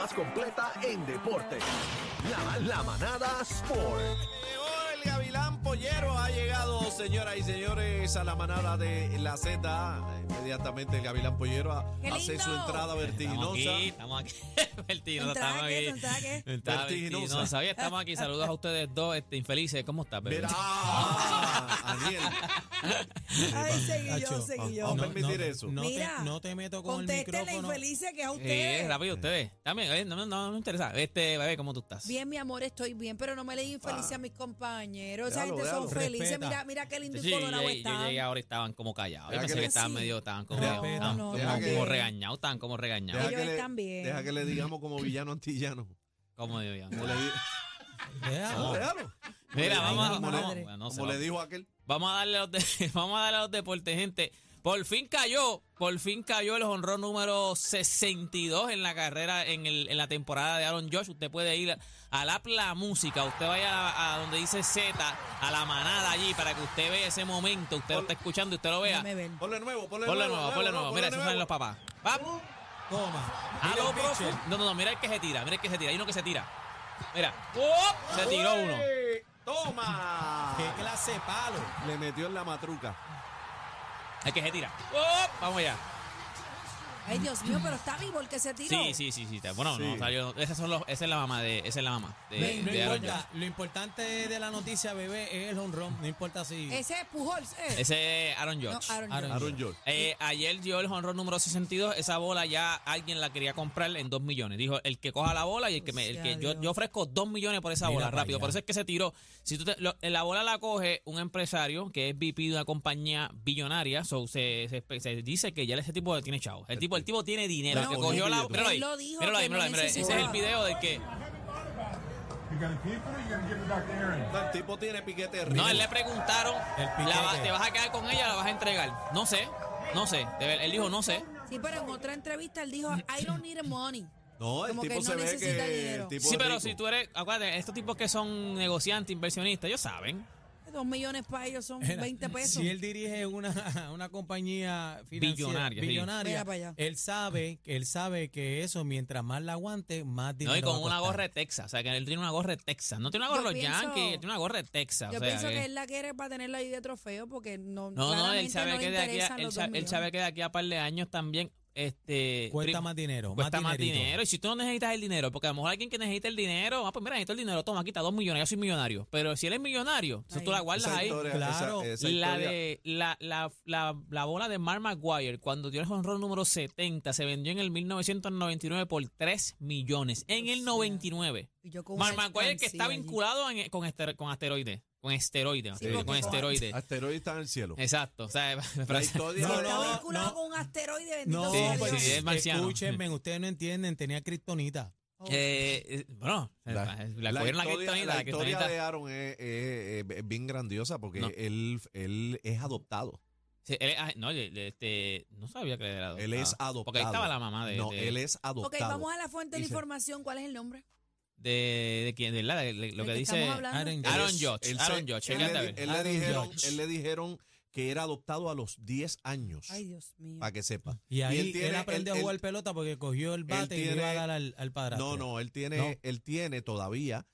Más completa en deporte. La, la manada Sport. El Gavilán Pollero, ha llegado, señoras y señores, a la manada de la Z. Inmediatamente el Gavilán Pollero a- ¡Qué hace lindo! su entrada Estamos vertiginosa. aquí, estamos aquí. Vertiginosa, ¿Entrada estamos aquí. ¿Entrada qué? Entrada Vertiginosa. vertiginosa. Oye, estamos aquí. Saludos a ustedes dos, este, infelices. ¿Cómo estás, bebé? Mira, ah, Aniel, Ay, seguí yo, Hacho, seguí yo. vamos a permitir eso. No, Mira, te, no te meto con el Contéstele micrófono. infelices que es a Eh, ustedes. rápido, ustedes. También, eh, no, no, no me interesa. Este, bebé, ¿cómo tú estás? Bien, mi amor, estoy bien, pero no me le infelices a mis compañeros. Esa Déjalo, gente son felices. Respeta. Mira, mira qué lindo y Sí, yo, colorado llegué- yo están. llegué ahora y estaban como callados. Yo Deja pensé que que le- estaban Sí. medio, estaban como, Respeta. estaban No, como, regañados, estaban como regañados. deja Ellos que, le, están bien. deja que le digamos como villano antillano. Como digo yo. Como le, di- Déjalo. No, déjalo. Mira, vamos a, como vamos, le- bueno, no sé, como le vamos. dijo aquel. Vamos a darle a los, de- vamos a darle a los deportes, gente. Por fin cayó, por fin cayó el honrón número 62 en la carrera, en, el, en la temporada de Aaron Josh. Usted puede ir al app La Música, usted vaya a, a donde dice Z, a la manada allí, para que usted vea ese momento. Usted lo está escuchando y usted lo vea. Ponle nuevo, ponle, Ponle nuevo. nuevo, ponle nuevo. Mira, esos son los papás. Va. Toma. A Mira lo el pitcher. profundo. No, no, no, mira el que se tira, mira el que se tira. Hay uno que se tira. Mira. ¡Up! Se tiró uno. ¡Toma! ¿Qué clase de palo? Le metió en la matruca. El que se tira. ¡Up! Vamos allá. Ay, Dios mío, pero está vivo el que se tiró. Sí, sí, sí, sí. Bueno, no salió. Esas son los, esa es la mamá de, esa es la mamá de, Ve, no de Aaron importa, lo importante de la noticia, bebé, es el honrón. No importa si. Ese es Pujols. eh. Ese es Aaron No, Judge. Aaron Aaron George. Eh, ayer dio el honrón número 62. Esa bola ya alguien la quería comprar en 2 millones. Dijo, el que coja la bola y el que me, el que yo, yo ofrezco 2 millones por esa Mira bola rápido. allá. Por eso es que se tiró. Si tú te- lo- la bola la coge un empresario que es VP de una compañía billonaria, so, se, se- se dice que ya ese tipo tiene chavo. El tipo, el tipo tiene dinero. Que cogió la, él míralo ahí, lo dijo míralo ahí, míralo ahí, míralo ahí. Ese es el video de que? No, el tipo tiene piquete de No, él le preguntaron, la ¿te vas a quedar con ella o la vas a entregar? No sé, no sé. Él dijo, no sé. Sí, pero en otra entrevista él dijo, I don't need money. No, el Como tipo que se no ve necesita que dinero. el tipo Sí, pero rico. si tú eres, acuérdate, estos tipos que son negociantes, inversionistas, ellos saben. Dos millones para ellos son Mira, 20 pesos. Si él dirige una, una compañía Billonaria, sí. billonaria, él sabe, él sabe que eso mientras más la aguante, más dinero No, y con va a una gorra de Texas. O sea, que él tiene una gorra de Texas. No tiene una gorra Yo de los pienso- Yankees, tiene una gorra de Texas. Yo o sea, pienso que que- él la quiere para tenerla ahí de trofeo porque no, No, no, él sabe no que de aquí a, él, sabe, él sabe que de aquí a par de años también este Cuesta más dinero. cuesta más, dinero. Y si tú no necesitas el dinero, porque a lo mejor alguien que necesita el dinero, ah, pues mira, necesito el dinero, toma, quita dos millones, yo soy millonario. Pero si él es millonario, entonces tú Ahí. la guardas Esa ahí. historia- Claro. esa- esa La historia- de la, la, la, la bola de Mark Maguire cuando dio el honrón número 70 se vendió en el 1999 por 3 millones. En el 99. Y yo con Mark una Maguire que está vinculado en- con, ester- con asteroides. Con esteroides. Sí, con esteroides. Asteroide está en el cielo. Exacto. O sea, La historia No, de- está no, vinculado no. con un asteroide, bendito No, sea Sí, pues, Dios. sí, es marciano. escúchenme, ustedes no entienden, tenía kriptonita. Oh. eh, bueno, La, la, la la historia, la la historia de Aaron es, es- es- es bien grandiosa porque No. él, él es adoptado. Sí, él- ah, no, este, no sabía que él era Él es adoptado. Porque ahí estaba la mamá de, No, de, él es Ok, adoptado. vamos a la fuente de Dice- información. ¿Cuál es el nombre? De, de quién, de la- de- de- lo ¿Del que que dice? Aaron Judge. Aaron Judge, él le, dijeron, que era adoptado a los 10 años. Ay, Dios mío. Para que sepa. Y ahí él él, tiene- aprendió él- a jugar él- pelota porque cogió el bate y le tiene- iba a dar al, al padrastro. No, no, él tiene, No. él tiene todavía,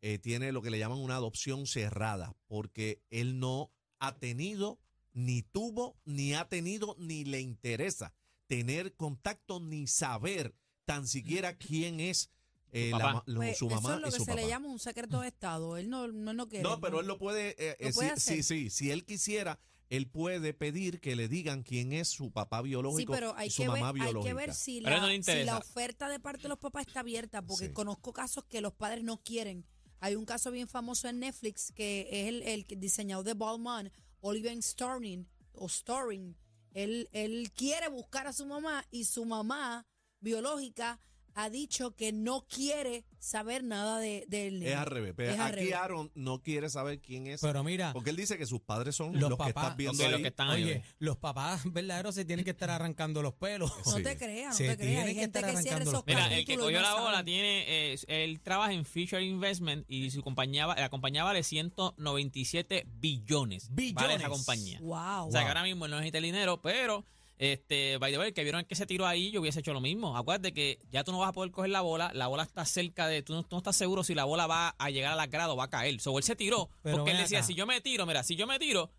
eh, tiene lo que le llaman una adopción cerrada, porque él no ha tenido, ni tuvo, ni ha tenido, ni le interesa tener contacto, ni saber tan siquiera quién es eh, Su la papá. ma- lo- Pues, su eso mamá es lo y que su se papá. le llama un secreto de Estado. Él no, no, no quiere. No, pero él lo puede, eh, ¿Lo eh, puede sí, hacer? sí, sí, si él quisiera, él puede pedir que le digan quién es su papá Sí, biológico pero hay y su que, ver, mamá hay biológica. que ver si no la, si la oferta de parte de los papás está abierta, porque Sí. conozco casos que los padres no quieren. Hay un caso bien famoso en Netflix que es el, el diseñador de Ballman, Oliver Starring, o Storing. Él, él quiere buscar a su mamá y su mamá biológica ha dicho que no quiere saber nada de, del nene. Es al revés. Pero Es al aquí revés. Aaron no quiere saber quién es. Pero mira, porque él dice que sus padres son Los los, que papás, estás viendo ok, los que están ahí. oye, los papás verdaderos se tienen que estar arrancando los pelos. No Sí. te creas, no Se te creas. tienen Hay que gente estar que cierra arrancando esos los Mira, pelos. el que capítulos y cogió no la bola tiene, eh, él trabaja en Fisher Investment y su compañía, va- la compañía vale 197 billones. Vale esa Billones. compañía. Wow. O sea, que ahora mismo él no necesita el dinero, pero, este, by the way, que vieron que se tiró ahí, yo hubiese hecho lo mismo. Acuérdate que ya tú no vas a poder coger la bola, la bola está cerca de, tú no, tú no estás seguro si la bola va a llegar a la grada o va a caer. So, él se tiró, Pero porque él decía, acá. si yo me tiro, mira, si yo me tiro,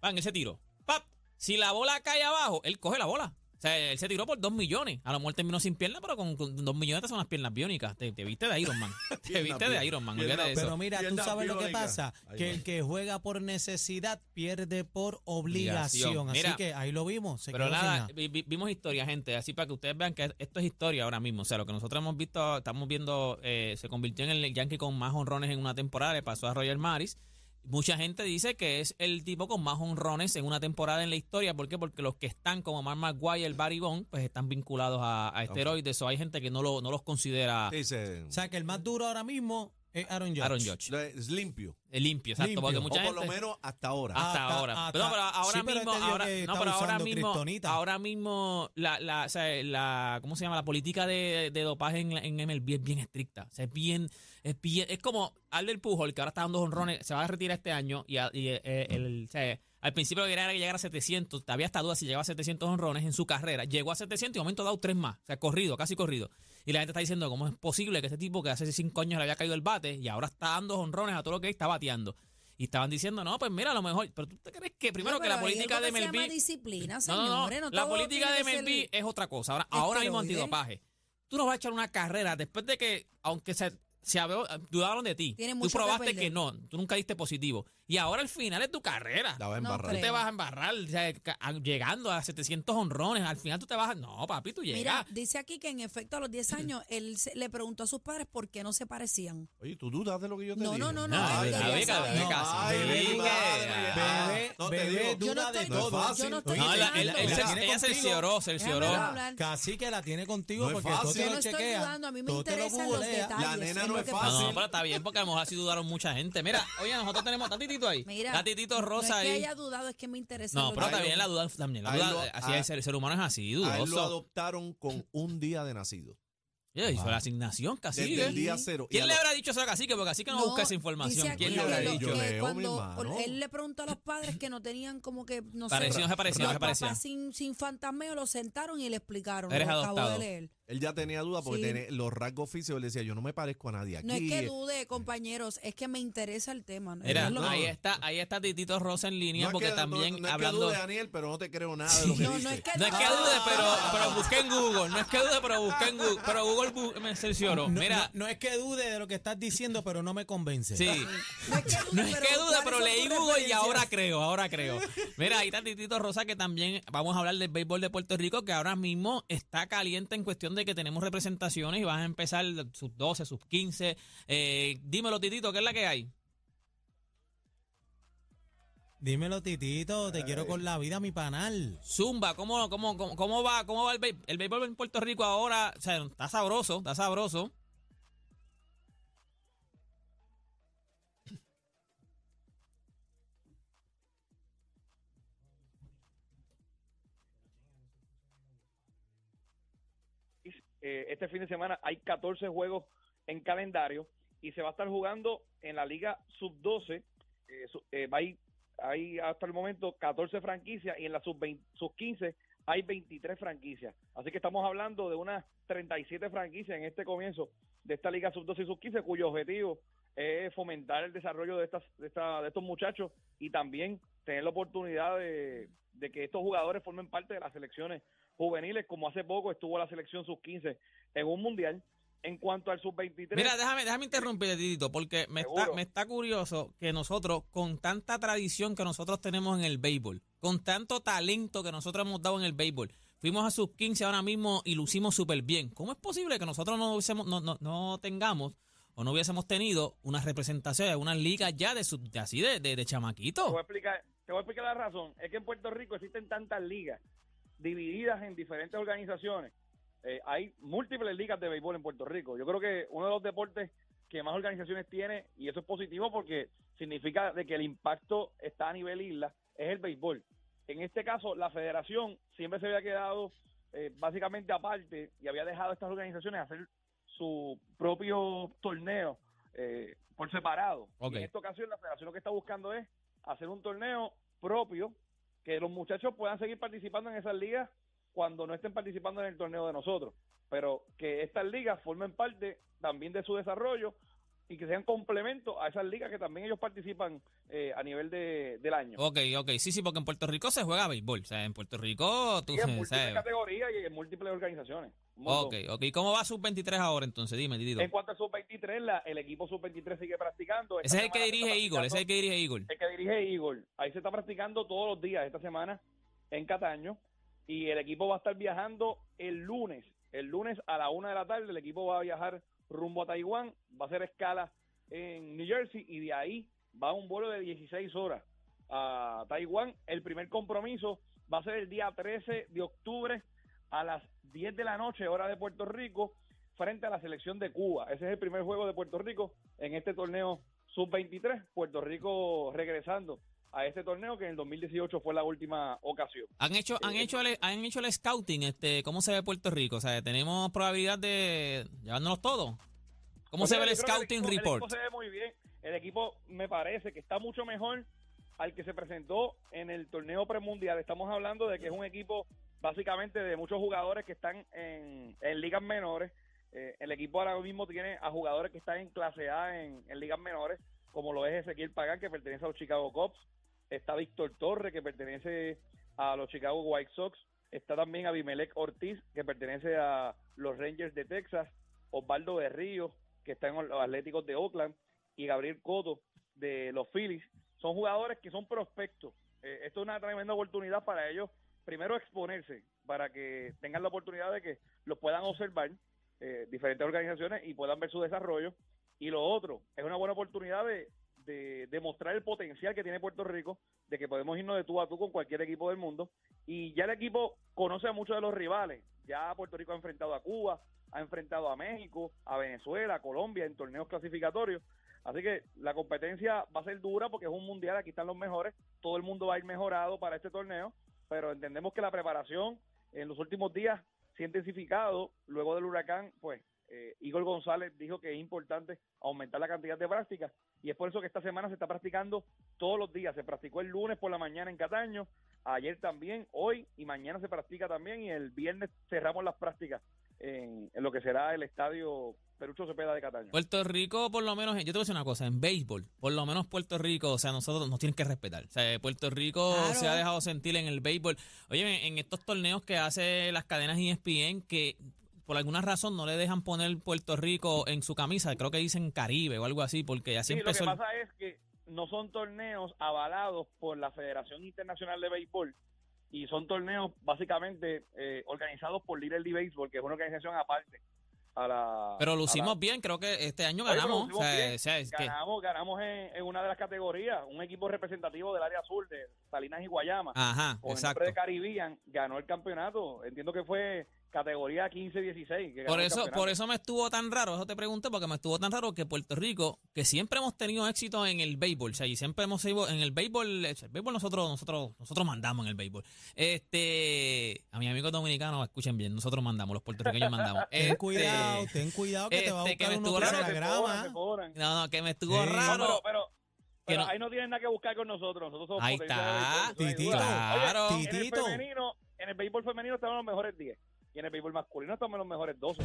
van, él se tiró. ¡Pap! Si la bola cae abajo, él coge la bola. O sea, él se tiró por dos millones. A lo mejor terminó sin piernas, pero con, con dos millones te son las piernas biónicas. Te, te viste de Iron Man. te viste de. Iron Man. Olvídate de eso. Pero mira, tú Pierna sabes lo que pasa, Ahí que va. el que juega por necesidad pierde por obligación. Así Mira, que ahí lo vimos. se Pero nada, nada. vi- vi- vimos historia, gente, así para que ustedes vean que esto es historia ahora mismo. O sea, lo que nosotros hemos visto, estamos viendo, eh, se convirtió en el Yankee con más honrones en una temporada, le pasó a Roger Maris. Mucha gente dice que es el tipo con más honrones en una temporada en la historia. ¿Por qué? Porque los que están como Mark McGuire, el Barry Bond, pues están vinculados a, a esteroides. O hay gente que no, lo, no los considera O sea, que el más duro ahora mismo es Aaron Judge. Aaron Judge. es limpio. El limpio, exacto. Limpio. Porque O O mucha por lo gente... menos hasta ahora. Hasta, Hasta- ahora. hasta- no, pero ahora sí, mismo, ahora, que no, está pero ahora mismo, kriptonita. ahora mismo la, la, o sea, la, ¿cómo se llama? La política de, de dopaje en, la- en MLB es bien estricta. O sea, es bien, es bien, es como Alder Pujol, que ahora está dando honrones, se va a retirar este año y, y, eh, el, o sea, al principio quería llegar a 700, había hasta duda si llegaba a 700 honrones en su carrera. Llegó a 700 y de momento ha dado tres más. O sea, corrido, casi corrido. Y la gente está diciendo, ¿cómo es posible que este tipo que hace cinco años le había caído el bate y ahora está dando honrones a todo lo que está bateando? Y estaban diciendo, no, pues mira, a lo mejor. Pero tú te crees que primero No, que la política de que MLB. disciplina, No, señores. no, no. la política de que ser- es otra cosa. Ahora, ahora mismo antidopaje. Tú no vas a echar una carrera después de que, aunque se, se habló- dudaron de ti, Tiene tú que probaste que, perder. no, tú nunca diste positivo. Y ahora al final es tu carrera. La va a No embarrar. Tú te creo. vas a embarrar, o sea, ca- a- llegando a 700 honrones. Al final tú te vas a. No, papi, tú llegas. Mira, dice aquí que en efecto a los 10 años él se- le preguntó a sus padres por qué no se parecían. Oye, ¿tú dudas de lo que yo te No, dije? no, no, no, No, la saber. beca, Ay, Bebé. Ah, Bebé, no, te bebé digo, Yo no duda de estoy- no todo. Yo no estoy No, él, él- dudando. él se- ella tiene cercioró, contigo. cercioró. Déjame hablar. Casi que la tiene contigo No es porque fácil. te Yo lo no estoy dudando, a mí me todo te lo interesan los detalles. La nena es no lo es que fácil. No, pero está bien porque a lo mejor así dudaron mucha gente. Mira, oye, nosotros tenemos. ¿Está Titito ahí? Mira, Está Titito no Rosa es que ahí. haya dudado, es que me interesa. No, pero también lo- la duda también. La duda, lo- así a- es, el ser humano es así, A él lo dudoso. adoptaron con un día de nacido. Ya hizo la asignación casi. Desde el día cero. Y ¿Quién a le lo- habrá dicho eso a Cacique? Porque Cacique no, busca esa información. ¿Quién le habrá lo- dicho? Yo que leo, mi cuando hermano. él le preguntó a los padres que no tenían como que, no Pareció, sé, se parecía, los papás sin, sin fantasmeo lo sentaron y le explicaron. Eres lo acabo adoptado. de leer. Él ya tenía duda porque Sí. tenía los rasgos físicos. Él decía, yo no me parezco a nadie aquí. No es que dude, compañeros, es que me interesa el tema. ¿no? Ahí está, ahí está Titito Rosa en línea No es porque que- no- también no, es hablando. que dude, Daniel, pero no te creo nada de lo que No, no dice. es que No es que dude, pero, pero busqué en Google. No es que dude, pero busqué en Google. Pero Google bu- me cercioró. No, Mira, no- no es que dude de lo que estás diciendo, pero no me convence. sí. No es que dude, es que dude, ¿cuáles pero leí Google y ahora creo, ahora creo. Mira, ahí está Titito Rosa que también vamos a hablar del béisbol de Puerto Rico que ahora mismo está caliente en cuestión de que tenemos representaciones y van a empezar sus 12, sus 15. Eh, dímelo, Titito, ¿qué es la que hay? Dímelo, Titito, te quiero con la vida, mi panal. Zumba, ¿cómo, cómo, cómo, cómo va, cómo va el, béisbol? el béisbol en Puerto Rico ahora? O sea, está sabroso, está sabroso. Eh, este fin de semana hay 14 juegos en calendario y se va a estar jugando en la liga sub-12. eh, eh, hay, hasta el momento 14 franquicias y en la sub-20 sub-15 hay 23 franquicias. Así que estamos hablando de unas 37 franquicias en este comienzo de esta liga sub-12 y sub-15 cuyo objetivo es fomentar el desarrollo de, estas, de, esta- de estos muchachos y también tener la oportunidad de que estos jugadores formen parte de las selecciones juveniles, como hace poco estuvo la selección sub-15 en un mundial. En cuanto al sub-23, Mira, déjame, déjame interrumpir, Titito, porque me está, me está curioso que nosotros, con tanta tradición que nosotros tenemos en el béisbol, con tanto talento que nosotros hemos dado en el béisbol, fuimos a sus 15 ahora mismo y lucimos súper bien. ¿Cómo es posible que nosotros no, hubiésemos- no, no, no tengamos o no hubiésemos tenido una representación de unas ligas ya de, sub- de así de, de, de te chamaquitos? voy a explicar, te voy a explicar la razón. Es que en Puerto Rico existen tantas ligas divididas en diferentes organizaciones. Eh, hay múltiples ligas de béisbol en Puerto Rico. Yo creo que uno de los deportes que más organizaciones tiene, y eso es positivo porque significa de que el impacto está a nivel isla, es el béisbol. En este caso, la federación siempre se había quedado eh, básicamente aparte y había dejado a estas organizaciones hacer su propio torneo eh, por separado. En esta ocasión, la federación lo que está buscando es hacer un torneo propio que los muchachos puedan seguir participando en esas ligas cuando no estén participando en el torneo de nosotros, pero que estas ligas formen parte también de su desarrollo y que sean complemento a esas ligas que también ellos participan eh, a nivel de, del año. Ok, ok, sí, sí, porque en Puerto Rico se juega béisbol. O sea, en Puerto Rico tú Y en múltiples sabes. categorías y en múltiples organizaciones. Ok, ok. ¿Cómo va sub-23 ahora entonces? Dime, Titito. En cuanto a sub-23, la- el equipo sub-23 sigue practicando. Ese es el que dirige Eagle, ese es el que dirige Eagle. el que dirige Igor. Ahí se está practicando todos los días esta semana en Cataño y el equipo va a estar viajando el lunes. El lunes a la una de la tarde el equipo va a viajar rumbo a Taiwán, va a hacer escala en New Jersey y de ahí va un vuelo de 16 horas a Taiwán. El primer compromiso va a ser el día 13 de octubre a las 10 de la noche, hora de Puerto Rico, frente a la selección de Cuba. Ese es el primer juego de Puerto Rico en este torneo sub-23. Puerto Rico regresando a este torneo que en el 2018 fue la última ocasión. Han hecho, han Eh, hecho el, han hecho el scouting, este, ¿cómo se ve Puerto Rico? O sea, tenemos probabilidad de llevárnoslos todos. ¿Cómo se ve el scouting equipo- report? El equipo se ve muy bien. El equipo me parece que está mucho mejor al que se presentó en el torneo premundial. Estamos hablando de que es un equipo básicamente de muchos jugadores que están en, en ligas menores. Eh, el equipo ahora mismo tiene a jugadores que están en clase A en, en ligas menores, como lo es Ezequiel Pagán, que pertenece a los Chicago Cubs. Está Víctor Torre, que pertenece a los Chicago White Sox. Está también Abimelec Ortiz, que pertenece a los Rangers de Texas. Osvaldo Berrío, que está en los Atléticos de Oakland. Y Gabriel Coto, de los Phillies. Son jugadores que son prospectos. Eh, esto es una tremenda oportunidad para ellos, primero exponerse, para que tengan la oportunidad de que los puedan observar eh, diferentes organizaciones y puedan ver su desarrollo. Y lo otro, es una buena oportunidad de, de demostrar el potencial que tiene Puerto Rico, de que podemos irnos de tú a tú con cualquier equipo del mundo. Y ya el equipo conoce a muchos de los rivales. Ya Puerto Rico ha enfrentado a Cuba, ha enfrentado a México, a Venezuela, a Colombia en torneos clasificatorios. Así que la competencia va a ser dura porque es un mundial, aquí están los mejores, todo el mundo va a ir mejorado para este torneo, pero entendemos que la preparación en los últimos días se ha intensificado luego del huracán, pues eh, Igor González dijo que es importante aumentar la cantidad de prácticas y es por eso que esta semana se está practicando todos los días. Se practicó el lunes por la mañana en Cataño, ayer también, hoy y mañana se practica también y el viernes cerramos las prácticas en, en lo que será el estadio Perucho Cepeda de Cataño. Puerto Rico, por lo menos, yo te voy a decir una cosa, en béisbol, por lo menos Puerto Rico, o sea, nosotros nos tienen que respetar. O sea, Puerto Rico Claro. se ha dejado sentir en el béisbol. Oye, en estos torneos que hace las cadenas ESPN, que por alguna razón no le dejan poner Puerto Rico en su camisa, creo que dicen Caribe o algo así, porque así Sí, lo que el- pasa es que no son torneos avalados por la Federación Internacional de Béisbol y son torneos básicamente eh, organizados por Little League Baseball, que es una organización aparte. A la, Pero a lucimos la- bien, creo que este año ganamos. lucimos o sea, bien. o sea, es que- ganamos, ganamos en, en una de las categorías, un equipo representativo del área sur de Salinas y Guayama. Ajá, con el exacto. nombre de Caribbean, ganó el campeonato. Entiendo que fue categoría 15-16. que ganó Por eso, por eso me estuvo tan raro, eso te pregunté, porque me estuvo tan raro que Puerto Rico, que siempre hemos tenido éxito en el béisbol, o sea, y siempre hemos ido en el béisbol, el béisbol nosotros, nosotros, nosotros mandamos en el béisbol. Este, a mis amigos dominicanos, escuchen bien, nosotros mandamos, los puertorriqueños mandamos. Ten Este, cuidado, ten cuidado que te va a este, que buscar me uno raro. la grama. se cobran. No, no, que me estuvo Sí. No, raro. pero, pero, pero no- ahí no tienen nada que buscar con nosotros. Nosotros somos Ahí está. Titito. Claro. En el femenino, en el béisbol femenino estamos los mejores 10. Y en el béisbol masculino estamos en los mejores 12.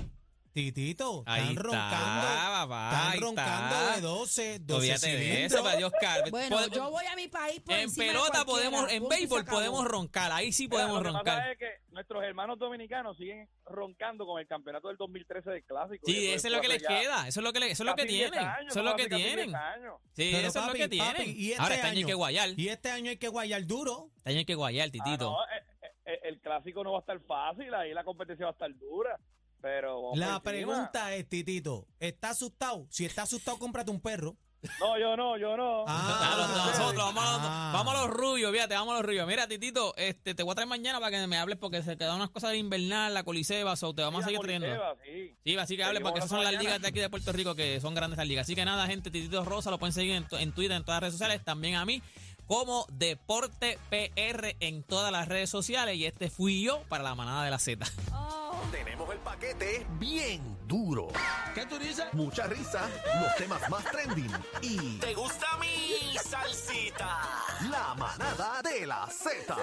Titito, Ahí están está, roncando. papá, Están ahí roncando está. de 12, 12 Olvídate de cilindros. eso, para Dios, Bueno, yo voy a mi país por en pelota podemos, en béisbol podemos roncar, ahí sí Mira, podemos lo que roncar. pasa es que nuestros hermanos dominicanos siguen roncando con el campeonato del 2013 del Clásico. Y Sí, eso es lo que les queda, eso es lo que, le- eso es lo que casi 10 tienen, años, eso es lo que hace casi 10 tienen. Sí, Pero eso es lo que tienen. papi, ¿y este Ahora este año hay que guayar, Y este año hay que guayar duro. este año hay que guayar, Ah, titito. no, eh, clásico no va a estar fácil, ahí la competencia va a estar dura. Pero vamos La pregunta es, Titito, ¿está asustado? Si está asustado, cómprate un perro. No, yo no, yo no. Ah, nosotros, vamos, a los, ah. vamos a los rubios, fíjate, vamos a los rubios. Mira, Titito, este, te voy a traer mañana para que me hables porque se quedan unas cosas de invernal, la coliseba, so, te vamos a seguir trayendo. Coliseba, sí. Sí, así que hable Seguimos porque esas son las ligas de aquí de Puerto Rico que son grandes las ligas. Así que nada, gente, Titito Rosa lo pueden seguir en, en Twitter, en todas las redes sociales, también a mí como Deporte PR en todas las redes sociales y este fui yo para la manada de la Z. Tenemos el paquete bien duro. ¿Qué tú dices? Mucha risa, los temas más trending y ¿Te gusta mi salsita? la manada de la Z.